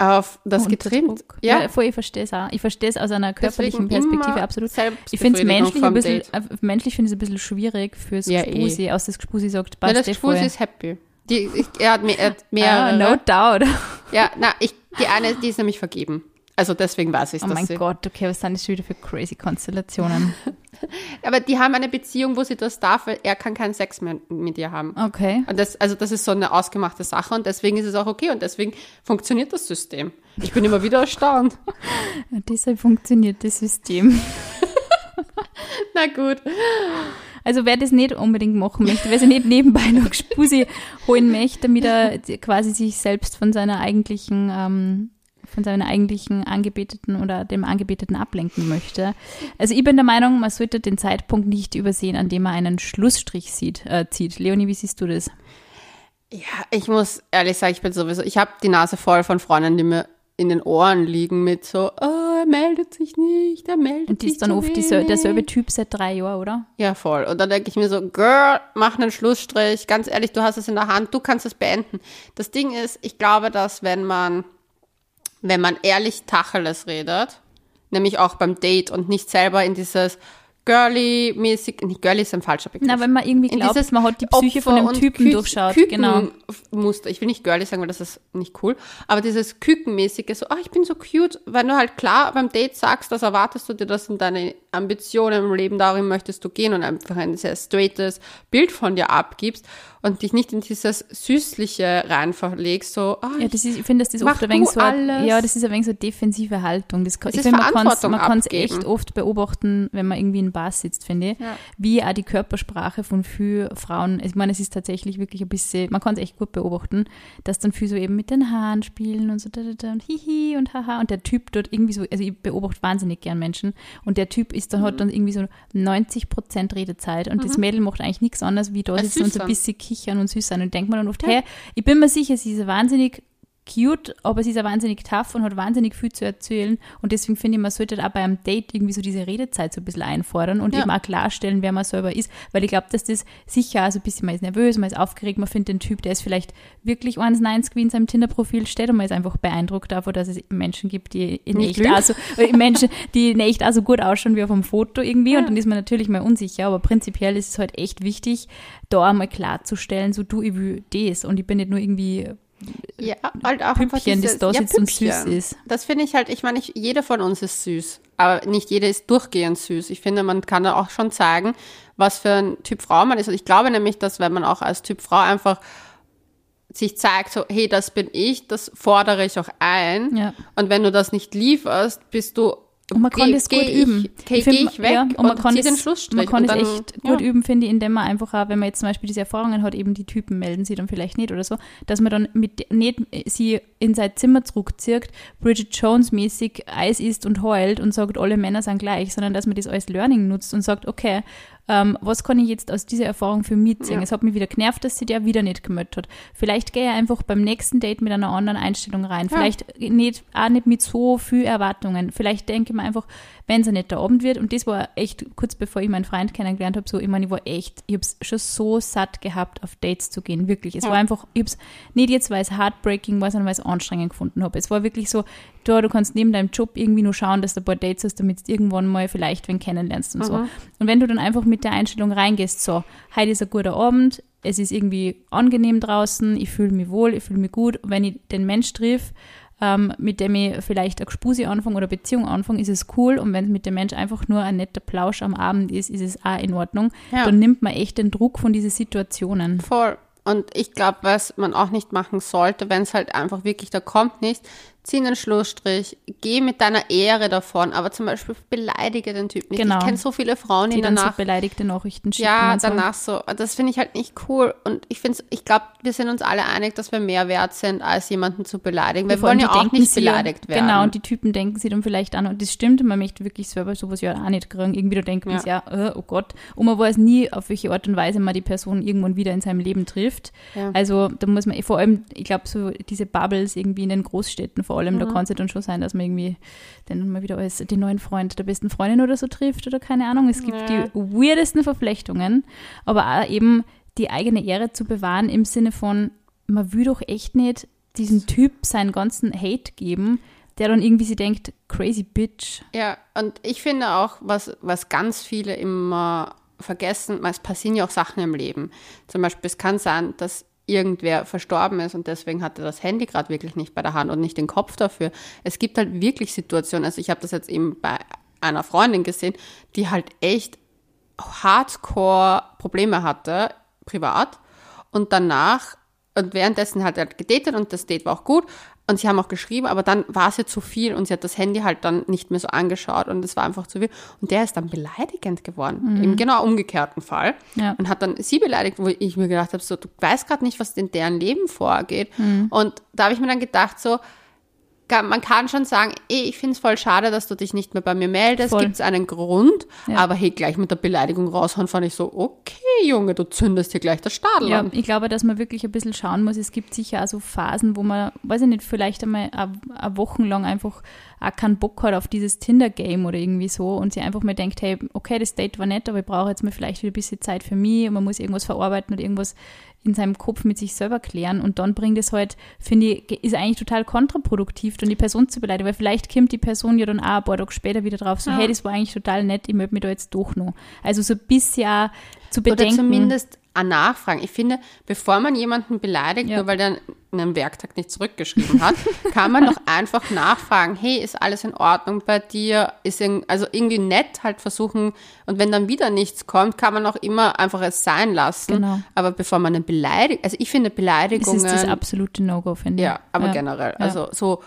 auf das getrimmt. Druck. Ja, voll, ich verstehe es auch. Ich verstehe es aus einer körperlichen Deswegen Perspektive absolut. Ich finde es menschlich ein bisschen, Date. äh, menschlich finde ich es ein bisschen schwierig fürs Ja, Gespusi, aus das Gespusi sagt, ja, passt das eh Gespuse voll. ist happy. Die, ich, er hat mehr, er hat Ah, mehrere. no doubt. Ja, na, ich, die eine, die ist nämlich vergeben. Also deswegen weiß ich Oh dass mein. Gott, okay, was sind das wieder für crazy Konstellationen? Aber die haben eine Beziehung, wo sie das darf, weil er kann keinen Sex mehr mit ihr haben. Okay. Und das, also das ist so eine ausgemachte Sache und deswegen ist es auch okay und deswegen funktioniert das System. Ich bin immer wieder erstaunt. Ja, deshalb funktioniert das System. Na gut. Also wer das nicht unbedingt machen möchte, wer sich nicht nebenbei noch Spusi holen möchte, damit er quasi sich selbst von seiner eigentlichen, ähm, von seiner eigentlichen Angebeteten oder dem Angebeteten ablenken möchte. Also ich bin der Meinung, man sollte den Zeitpunkt nicht übersehen, an dem man einen Schlussstrich sieht, äh, zieht. Leonie, wie siehst du das? Ja, ich muss ehrlich sagen, ich bin sowieso, ich habe die Nase voll von Freunden, die mir in den Ohren liegen mit so, oh, er meldet sich nicht, er meldet Und die sich ist dann oft wenig. derselbe Typ seit drei Jahren, oder? Ja, voll. Und dann denke ich mir so, Girl, mach einen Schlussstrich. Ganz ehrlich, du hast es in der Hand, du kannst es beenden. Das Ding ist, ich glaube, dass wenn man, wenn man ehrlich Tacheles redet, nämlich auch beim Date und nicht selber in dieses girly-mäßig, nicht girly ist ein falscher Begriff. Na, wenn man irgendwie In glaubt, dieses man hat die Psyche von Opfer- dem und Typen Kü- durchschaut. Küken- Genau. Muster. Ich will nicht girly sagen, weil das ist nicht cool. Aber dieses Kükenmäßige, so, ah, ich bin so cute, wenn du halt klar beim Date sagst, das erwartest du dir, das sind deine Ambitionen im Leben, darin möchtest du gehen und einfach ein sehr straightes Bild von dir abgibst und dich nicht in dieses Süßliche rein verlegst, so, ah, Ja, das ist, ich finde, das ist oft ein wenig so, alles. ja, das ist ein wenig so defensive Haltung. Das, kann- Es ich ist finde, man kann es echt oft beobachten, wenn man irgendwie in Bar sitzt, finde ich. Ja. Wie auch die Körpersprache von vielen Frauen, ich meine, es ist tatsächlich wirklich ein bisschen, man kann es echt gut beobachten, dass dann viel so eben mit den Haaren spielen und so da, da, da und hihi und haha und der Typ dort irgendwie so, also ich beobachte wahnsinnig gern Menschen und der Typ ist dann, Mhm. hat dann irgendwie so 90 Prozent Redezeit und das Mädel macht eigentlich nichts anderes, wie da sitzen und so ein bisschen kichern und süß sein und denkt man dann oft, hey, ich bin mir sicher, sie ist wahnsinnig cute, aber sie ist auch wahnsinnig tough und hat wahnsinnig viel zu erzählen. Und deswegen finde ich, man sollte auch bei einem Date irgendwie so diese Redezeit so ein bisschen einfordern und Ja. eben auch klarstellen, wer man selber ist. Weil ich glaube, dass das sicher auch so ein bisschen, man ist nervös, man ist aufgeregt, man findet den Typ, der ist vielleicht wirklich 1,90 wie in seinem Tinder-Profil steht und man ist einfach beeindruckt davon, dass es Menschen gibt, die in Nicht echt auch so, äh, Menschen, die in echt auch so gut ausschauen wie auf dem Foto irgendwie. Und dann ist man natürlich mal unsicher, aber prinzipiell ist es halt echt wichtig, da einmal klarzustellen, so du, ich will das und ich bin nicht nur irgendwie Ja, halt auch Püppchen, das da ja, sitzt und süß ist. Das finde ich halt, ich meine, jeder von uns ist süß, aber nicht jeder ist durchgehend süß. Ich finde, man kann da auch schon zeigen, was für ein Typ Frau man ist. Und ich glaube nämlich, dass wenn man auch als Typ Frau einfach sich zeigt, so, hey, das bin ich, das fordere ich auch ein. Ja. Und wenn du das nicht lieferst, bist du Und man kann geh- das gut geh üben. Ich, geh, find, geh ich weg ja, und man kann zieh es, den Schlussstrich. Man und es echt ja. gut üben, finde ich, indem man einfach auch, wenn man jetzt zum Beispiel diese Erfahrungen hat, eben die Typen melden sie dann vielleicht nicht oder so, dass man dann mit nicht sie in sein Zimmer zurückzieht, Bridget Jones mäßig Eis isst und heult und sagt, alle Männer sind gleich, sondern dass man das als Learning nutzt und sagt, okay, ähm, was kann ich jetzt aus dieser Erfahrung für mich ziehen? Ja. Es hat mich wieder genervt, dass sie der wieder nicht gemeldet hat. Vielleicht gehe ich einfach beim nächsten Date mit einer anderen Einstellung rein. Ja. Vielleicht nicht, auch nicht mit so viel Erwartungen. Vielleicht denke ich mir einfach, wenn es ein netter Abend wird, und das war echt kurz bevor ich meinen Freund kennengelernt habe, so, ich meine, ich war echt, ich habe es schon so satt gehabt, auf Dates zu gehen, wirklich. Es Ja. war einfach, ich habe es nicht jetzt, weil es heartbreaking war, sondern weil ich es anstrengend gefunden habe. Es war wirklich so, da, du kannst neben deinem Job irgendwie nur schauen, dass du ein paar Dates hast, damit du irgendwann mal vielleicht wen kennenlernst und so. Mhm. Und wenn du dann einfach mit der Einstellung reingehst, so, heute ist ein guter Abend, es ist irgendwie angenehm draußen, ich fühle mich wohl, ich fühle mich gut. Wenn ich den Mensch triff, ähm, mit dem ich vielleicht eine Gespuse anfange oder Beziehung anfange, ist es cool. Und wenn es mit dem Mensch einfach nur ein netter Plausch am Abend ist, ist es auch in Ordnung. Ja. Dann nimmt man echt den Druck von diesen Situationen. Voll. Und ich glaube, was man auch nicht machen sollte, wenn es halt einfach wirklich, da kommt nichts, zieh einen Schlussstrich, geh mit deiner Ehre davon, aber zum Beispiel beleidige den Typ nicht. Genau. Ich kenne so viele Frauen, die, Die dann so danach beleidigte Nachrichten schicken. Ja, so. danach so. Das finde ich halt nicht cool. Und ich finde ich glaube, wir sind uns alle einig, dass wir mehr wert sind, als jemanden zu beleidigen. Wir allem, wollen ja auch nicht sie beleidigt werden. Genau, und die Typen denken sie dann vielleicht an. Und das stimmt, man möchte wirklich selber sowas ja auch nicht kriegen. Irgendwie da denkt man Ja. ja, äh, oh Gott. Und man weiß nie, auf welche Art und Weise man die Person irgendwann wieder in seinem Leben trifft. Ja. Also da muss man, vor allem, ich glaube, so diese Bubbles irgendwie in den Großstädten vor allem, da Mhm. kann es ja dann schon sein, dass man irgendwie dann mal wieder als den neuen Freund der besten Freundin oder so trifft oder keine Ahnung. Es gibt Ja. die weirdesten Verflechtungen, aber auch eben die eigene Ehre zu bewahren im Sinne von, man will doch echt nicht diesem Typ seinen ganzen Hate geben, der dann irgendwie sie denkt, crazy bitch. Ja, und ich finde auch, was, was ganz viele immer vergessen, es passieren ja auch Sachen im Leben. Zum Beispiel, es kann sein, dass irgendwer verstorben ist und deswegen hat er das Handy gerade wirklich nicht bei der Hand und nicht den Kopf dafür. Es gibt halt wirklich Situationen, also ich habe das jetzt eben bei einer Freundin gesehen, die halt echt hardcore Probleme hatte, privat. Und danach, und währenddessen hat er gedatet und das Date war auch gut. Und sie haben auch geschrieben, aber dann war es ihr zu viel und sie hat das Handy halt dann nicht mehr so angeschaut und es war einfach zu viel. Und der ist dann beleidigend geworden, im genau umgekehrten Fall. Ja. Und hat dann sie beleidigt, wo ich mir gedacht habe, so, du weißt gerade nicht, was in deren Leben vorgeht. Und da habe ich mir dann gedacht, so, man kann schon sagen, ey, ich finde es voll schade, dass du dich nicht mehr bei mir meldest. Gibt es einen Grund? Ja. Aber hey, gleich mit der Beleidigung raushauen, fand ich so, okay, Junge, du zündest hier gleich das Stadel Ja, an. ich glaube, dass man wirklich ein bisschen schauen muss. Es gibt sicher auch so Phasen, wo man, weiß ich nicht, vielleicht einmal eine Wochen lang einfach auch keinen Bock hat auf dieses Tinder-Game oder irgendwie so und sie einfach mal denkt, hey, okay, das Date war nett, aber ich brauche jetzt mal vielleicht wieder ein bisschen Zeit für mich und man muss irgendwas verarbeiten oder irgendwas in seinem Kopf mit sich selber klären und dann bringt es halt, finde ich, ist eigentlich total kontraproduktiv, dann die Person zu beleidigen, weil vielleicht kommt die Person ja dann auch ein paar Tage später wieder drauf, so, Ja. hey, das war eigentlich total nett, ich melde mich da jetzt doch noch. Also so ein bisschen auch zu Oder bedenken. zumindest an Nachfragen. Ich finde, bevor man jemanden beleidigt, Ja. nur weil der einen Werktag nicht zurückgeschrieben hat, kann man doch einfach nachfragen, hey, ist alles in Ordnung bei dir? Ist irg- also irgendwie nett halt versuchen und wenn dann wieder nichts kommt, kann man auch immer einfach es sein lassen. Genau. Aber bevor man eine Beleidigung, also ich finde Das Beleidigungen, ist das absolute No-Go, finde ich. ja, aber generell, Ja. also so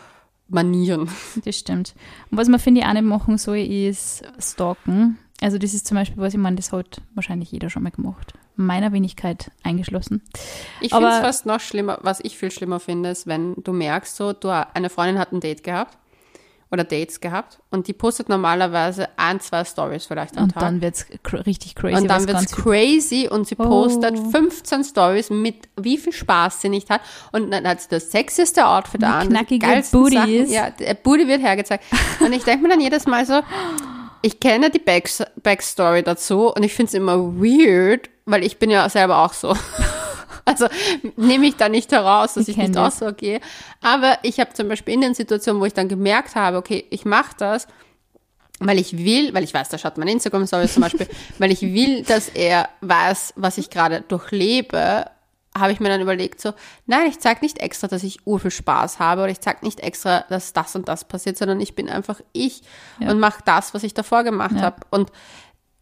Manieren. Das stimmt. Und was man, finde ich, auch nicht machen soll, ist stalken. Also das ist zum Beispiel, was ich meine, das hat wahrscheinlich jeder schon mal gemacht. Meiner Wenigkeit eingeschlossen. Ich finde es fast noch schlimmer, was ich viel schlimmer finde, ist, wenn du merkst, so, du, eine Freundin hat ein Date gehabt oder Dates gehabt und die postet normalerweise ein, zwei Stories vielleicht am Und Tag. dann wird es cr richtig crazy. und dann wird's ganz viel- crazy und sie Oh. postet 15 Stories mit wie viel Spaß sie nicht hat. Und dann hat sie das sexyste Outfit Wie an. knackige Booty Sachen. ist. Ja, der Booty wird hergezeigt. Und ich denke mir dann jedes Mal so, ich kenne die Back Backstory dazu und ich finde es immer weird, weil ich bin ja selber auch so. Also nehme ich da nicht heraus, dass Ich ich, nicht auch so gehe. Aber ich habe zum Beispiel in den Situationen, wo ich dann gemerkt habe, okay, ich mache das, weil ich will, weil ich weiß, da schaut mein Instagram-Story zum Beispiel, weil ich will, dass er weiß, was ich gerade durchlebe, habe ich mir dann überlegt, so, nein, ich zeige nicht extra, dass ich urviel Spaß habe oder ich zeige nicht extra, dass das und das passiert, sondern ich bin einfach ich Ja. und mache das, was ich davor gemacht Ja. habe und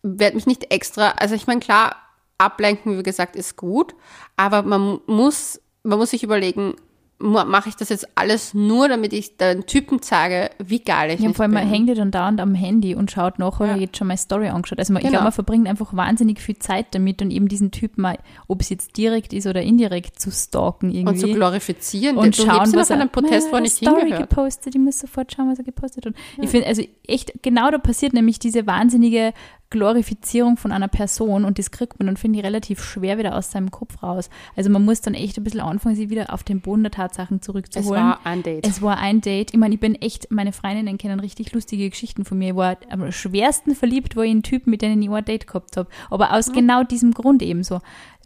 werde mich nicht extra, also ich meine, klar, ablenken, wie gesagt, ist gut, aber man muss, man muss sich überlegen, mache ich das jetzt alles nur, damit ich den Typen zeige, wie geil ich Ja, vor allem, man hängt ja dann dauernd am Handy und schaut nach, oder Ja. jetzt schon mal Story angeschaut. Also man, ich Genau. glaube, man verbringt einfach wahnsinnig viel Zeit damit und eben diesen Typen, mal, ob es jetzt direkt ist oder indirekt, zu stalken irgendwie. und zu glorifizieren. und du schauen, was auf einen er Protest, wo er nicht Story hingehört. gepostet, ich muss sofort schauen, was er gepostet hat. Ich finde, also echt, genau da passiert nämlich diese wahnsinnige Glorifizierung von einer Person und das kriegt man dann, finde ich, relativ schwer wieder aus seinem Kopf raus. Also man muss dann echt ein bisschen anfangen, sich wieder auf den Boden der Tatsachen Es zurückzuholen. war ein Date. Es war ein Date. Ich meine, ich bin echt, meine Freundinnen kennen richtig lustige Geschichten von mir. Ich war am schwersten verliebt, war ich in einen Typen, mit denen ich ein Date gehabt habe. Aber aus genau diesem Grund eben so.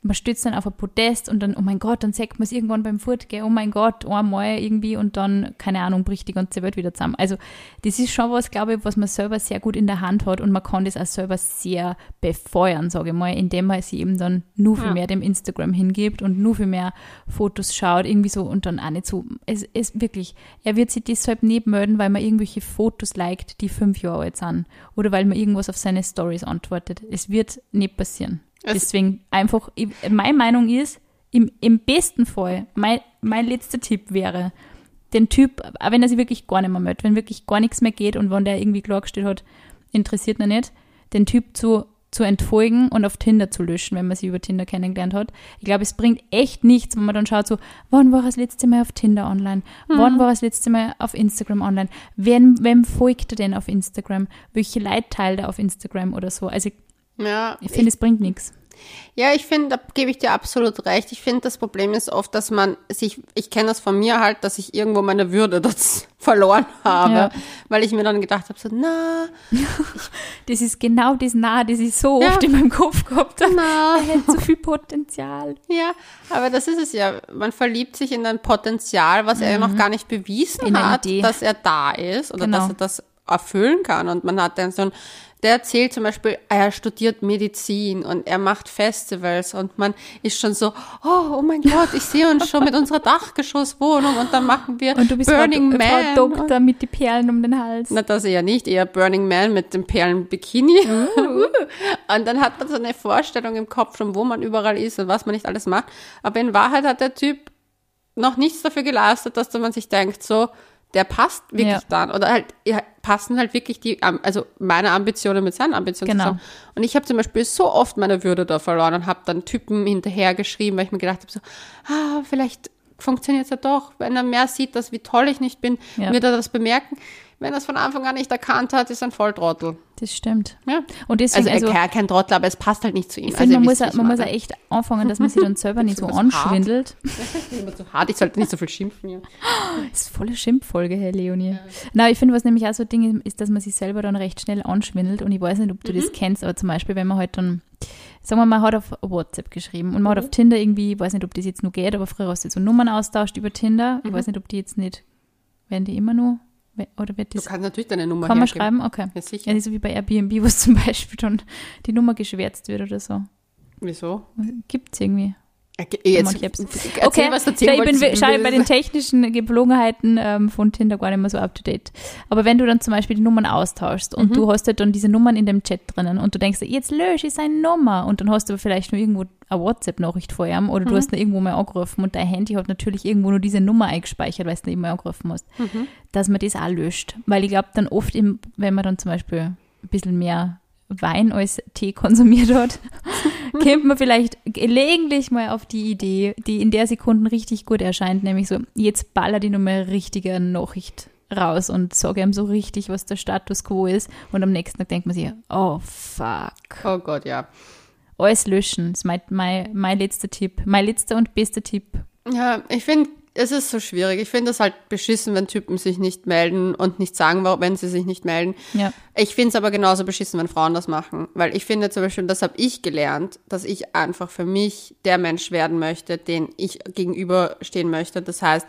Man stützt dann auf ein Podest und dann, oh mein Gott, dann sagt man es irgendwann beim Fortgehen, oh mein Gott, einmal irgendwie und dann, keine Ahnung, bricht die ganze Welt wieder zusammen. Also das ist schon was, glaube ich, was man selber sehr gut in der Hand hat und man kann das auch selber sehr befeuern, sage ich mal, indem man sich eben dann nur für Ja. mehr dem Instagram hingibt und nur für mehr Fotos schaut, irgendwie so und dann auch nicht so, es es wirklich, er wird sich deshalb nicht melden, weil man irgendwelche Fotos liked, die fünf Jahre alt sind oder weil man irgendwas auf seine Stories antwortet. Es wird nicht passieren. Es- Deswegen einfach, ich, meine Meinung ist, im, im besten Fall, mein, mein letzter Tipp wäre, den Typ, auch wenn er sich wirklich gar nicht mehr meldet, wenn wirklich gar nichts mehr geht und wenn der irgendwie klargestellt hat, interessiert ihn nicht, den Typ zu, zu entfolgen und auf Tinder zu löschen, wenn man sie über Tinder kennengelernt hat. Ich glaube, es bringt echt nichts, wenn man dann schaut so, wann war er das letzte Mal auf Tinder online? Wann war er das letzte Mal auf Instagram online? Wem, wem folgt er denn auf Instagram? Welche Leute teilt er auf Instagram oder so? Also ich, Ja, ich finde, es bringt nichts. Ja, ich finde, da gebe ich dir absolut recht. Ich finde, das Problem ist oft, dass man sich, ich kenne das von mir halt, dass ich irgendwo meine Würde das verloren habe, Ja. weil ich mir dann gedacht habe, so, na, Das ist genau das nah, das ich so Ja. oft in meinem Kopf gehabt habe. na. Er hat so viel Potenzial. Ja, aber das ist es ja. Man verliebt sich in ein Potenzial, was er ja noch gar nicht bewiesen Mhm. In hat, dass er da ist oder Genau. dass er das erfüllen kann. Und man hat dann so ein, der erzählt zum Beispiel, er studiert Medizin und er macht Festivals und man ist schon so, oh, oh mein Gott, ich sehe uns schon mit unserer Dachgeschosswohnung und dann machen wir Und du bist Burning Frau, Man. Frau Doktor mit die Perlen um den Hals. Na, das eher nicht, eher Burning Man mit dem Perlenbikini. Uh. und dann hat man so eine Vorstellung im Kopf schon, wo man überall ist und was man nicht alles macht. Aber in Wahrheit hat der Typ noch nichts dafür geleistet, dass man sich denkt, so, der passt wirklich Ja. dann. Oder halt, ja, passen halt wirklich die, also meine Ambitionen mit seinen Ambitionen Genau. zusammen. Und ich habe zum Beispiel so oft meine Würde da verloren und habe dann Typen hinterher geschrieben, weil ich mir gedacht habe, so, ah, vielleicht funktioniert es ja doch. Wenn er mehr sieht, dass wie toll ich nicht bin, Ja. wird er das bemerken. Wenn er es von Anfang an nicht erkannt hat, ist er ein Volltrottel. Das stimmt. Ja. Und deswegen, Also, also, er kein Trottel, aber es passt halt nicht zu ihm. ich finde, also, man, muss, man muss meine. echt anfangen, dass man sich dann selber nicht so anschwindelt. Immer zu hart, ich sollte nicht so viel schimpfen. Ja. Das ist volle Schimpffolge, Herr Leonie. Na, ich finde, was nämlich auch so ein Ding ist, dass man sich selber dann recht schnell anschwindelt. Und ich weiß nicht, ob du Mhm. das kennst, aber zum Beispiel, wenn man halt dann, sagen wir mal, man hat auf WhatsApp geschrieben und man Mhm. hat auf Tinder irgendwie, ich weiß nicht, ob das jetzt nur geht, aber früher hast du so Nummern austauscht über Tinder. Mhm. Ich weiß nicht, ob die jetzt nicht, werden die immer nur, oder wird Du das, kannst natürlich deine Nummer kann man hergeben. schreiben? Okay. Ja, sicher. Ja, nicht so wie bei Airbnb, wo es zum Beispiel dann die Nummer geschwärzt wird oder so. Wieso? Gibt's irgendwie. Okay, jetzt, manche Apps. erzähl, Okay, was erzählen ich bin wolltest. schau ich bei den technischen Gepflogenheiten ähm, von Tinder gar nicht mehr so up to date. Aber wenn du dann zum Beispiel die Nummern austauschst und Mhm. du hast halt dann diese Nummern in dem Chat drinnen und du denkst, jetzt lösche ich seine Nummer und dann hast du aber vielleicht nur irgendwo eine WhatsApp-Nachricht vor ihm oder Mhm. du hast ihn irgendwo mal angerufen und dein Handy hat natürlich irgendwo nur diese Nummer eingespeichert, weil du ihn mal angerufen hast, Mhm. dass man das auch löscht. Weil ich glaube dann oft, im, wenn man dann zum Beispiel ein bisschen mehr Wein als Tee konsumiert hat, kommt man vielleicht gelegentlich mal auf die Idee, die in der Sekunde richtig gut erscheint, nämlich so, jetzt baller die Nummer richtige Nachricht raus und sage ihm so richtig, was der Status quo ist. Und am nächsten Tag denkt man sich, oh fuck. Oh Gott, ja. Alles löschen, das ist mein, mein, mein letzter Tipp. Mein letzter und bester Tipp. Ja, ich finde, es ist so schwierig. Ich finde es halt beschissen, wenn Typen sich nicht melden und nicht sagen, wenn sie sich nicht melden. Ja. Ich finde es aber genauso beschissen, wenn Frauen das machen. Weil ich finde zum Beispiel, das habe ich gelernt, dass ich einfach für mich der Mensch werden möchte, den ich gegenüberstehen möchte. Das heißt,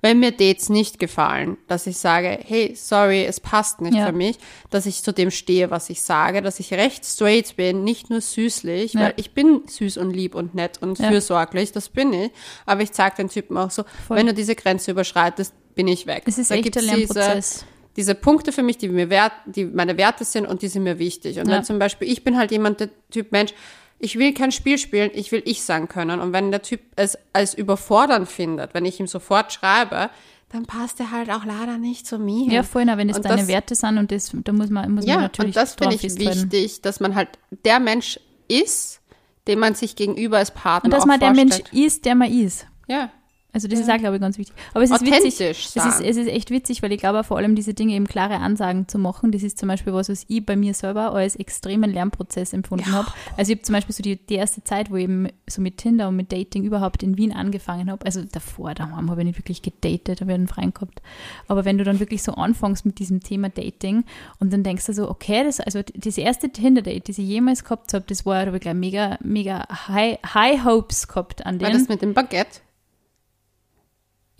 wenn mir Dates nicht gefallen, dass ich sage, hey, sorry, es passt nicht Ja. für mich, dass ich zu dem stehe, was ich sage, dass ich recht straight bin, nicht nur süßlich, Ja. weil ich bin süß und lieb und nett und Ja. fürsorglich, das bin ich. Aber ich zeige den Typen auch so, Voll. wenn du diese Grenze überschreitest, bin ich weg. Es ist Da echt ein Lernprozess. diese Punkte für mich, die mir wert, die meine Werte sind und die sind mir wichtig. Und Ja. wenn zum Beispiel, ich bin halt jemand, der Typ Mensch, ich will kein Spiel spielen, ich will ich sein können. Und wenn der Typ es als überfordernd findet, wenn ich ihm sofort schreibe, dann passt er halt auch leider nicht zu mir. Ja, vorhin, wenn es Und deine das- Werte sind und das, da muss man, muss man Ja, natürlich und das finde ich wichtig, dass man halt der Mensch ist, dem man sich gegenüber als Partner Und dass man der Mensch ist, der man ist. Ja. Also das ist auch, glaube ich, ganz wichtig. Aber es ist witzig. Es ist, es ist echt witzig, weil ich glaube vor allem diese Dinge eben klare Ansagen zu machen, das ist zum Beispiel was, was ich bei mir selber als extremen Lernprozess empfunden habe. Also ich habe zum Beispiel so die, die erste Zeit, wo ich eben so mit Tinder und mit Dating überhaupt in Wien angefangen habe, also davor, daheim habe ich nicht wirklich gedatet, habe ich einen Freien gehabt. Aber wenn du dann wirklich so anfängst mit diesem Thema Dating und dann denkst du so, okay, das, also das erste Tinder-Date, das ich jemals gehabt habe, das war, da habe ich gleich mega, mega high, high hopes gehabt an War den. das mit dem Baguette?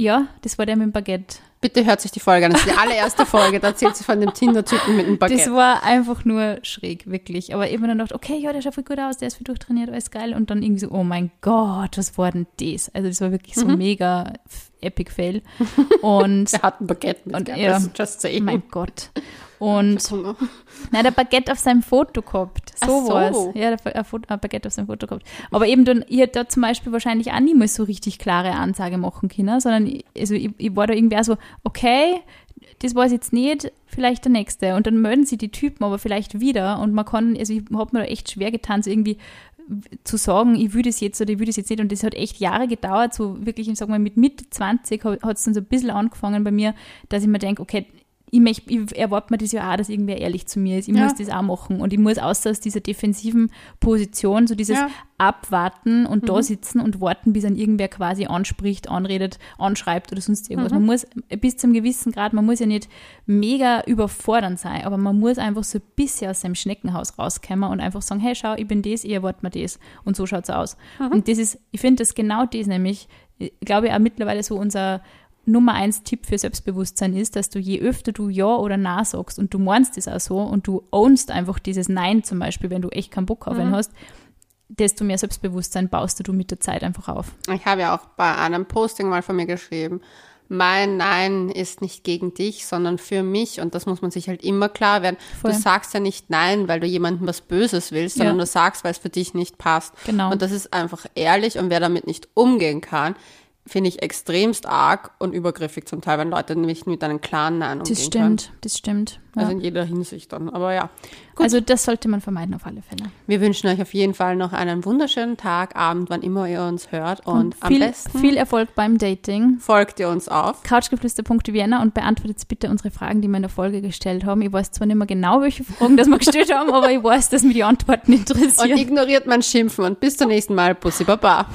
Ja, das war der mit dem Baguette. Bitte hört sich die Folge an. Das ist die allererste Folge. Da erzählt sie von dem Tinder-Typen mit dem Baguette. Das war einfach nur schräg, wirklich. Aber immer dann dachte, okay, ja, der schaut voll gut aus, der ist viel durchtrainiert, alles geil. Und dann irgendwie so, oh mein Gott, was war denn das? Also das war wirklich so Mhm. mega epic fail. Und, Der hat ein Baguette Und mitgehabt. ja. Just saying. mein Gott. Und, nein, der Baguette auf seinem Foto gehabt. So, so. war's. Ja, der Foto, ein Baguette auf seinem Foto gehabt. Aber eben dann, ich hätte da zum Beispiel wahrscheinlich auch niemals so richtig klare Ansage machen können, sondern ich, also ich, ich war da irgendwie auch so, okay, das weiß ich jetzt nicht, vielleicht der nächste. Und dann melden sich die Typen aber vielleicht wieder und man kann, also ich habe mir da echt schwer getan, so irgendwie zu sagen, ich will das jetzt oder ich will das jetzt nicht. Und das hat echt Jahre gedauert, so wirklich, ich sag mal, mit Mitte 20 hat es dann so ein bisschen angefangen bei mir, dass ich mir denke, okay, ich, möcht, ich erwarte mir das ja auch, dass irgendwer ehrlich zu mir ist. Ich Ja. muss das auch machen. Und ich muss außer aus dieser defensiven Position, so dieses Ja. Abwarten und Mhm. da sitzen und warten, bis an irgendwer quasi anspricht, anredet, anschreibt oder sonst irgendwas. Mhm. Man muss bis zum gewissen Grad, man muss ja nicht mega überfordernd sein, aber man muss einfach so ein bisschen aus seinem Schneckenhaus rauskommen und einfach sagen, hey, schau, ich bin das, ich erwarte mir das. Und so schaut's aus. Mhm. Und das ist, ich finde das genau das nämlich, ich glaube auch mittlerweile so unser Nummer eins Tipp für Selbstbewusstsein ist, dass du je öfter du Ja oder Na sagst und du meinst das auch so und du ownst einfach dieses Nein zum Beispiel, wenn du echt keinen Bock auf Mhm. ihn hast, desto mehr Selbstbewusstsein baust du mit der Zeit einfach auf. Ich habe ja auch bei einem Posting mal von mir geschrieben, mein Nein ist nicht gegen dich, sondern für mich. Und das muss man sich halt immer klar werden. Voll. Du sagst ja nicht Nein, weil du jemandem was Böses willst, sondern Ja. du sagst, weil es für dich nicht passt. Genau. Und das ist einfach ehrlich. Und wer damit nicht umgehen kann, finde ich extremst arg und übergriffig zum Teil, wenn Leute nicht mit einem klaren Nein umgehen Das stimmt, das stimmt. können. Ja. Also in jeder Hinsicht dann. Aber ja. Gut. Also das sollte man vermeiden auf alle Fälle. Wir wünschen euch auf jeden Fall noch einen wunderschönen Tag, Abend, wann immer ihr uns hört. Und, am viel, besten viel Erfolg beim Dating. folgt ihr uns auf. Couchgeflüster.vienna und beantwortet bitte unsere Fragen, die wir in der Folge gestellt haben. Ich weiß zwar nicht mehr genau, welche Fragen das wir gestellt haben, aber ich weiß, dass mir die Antworten Und interessieren. ignoriert mein Schimpfen und bis zum nächsten Mal. Bussi Baba.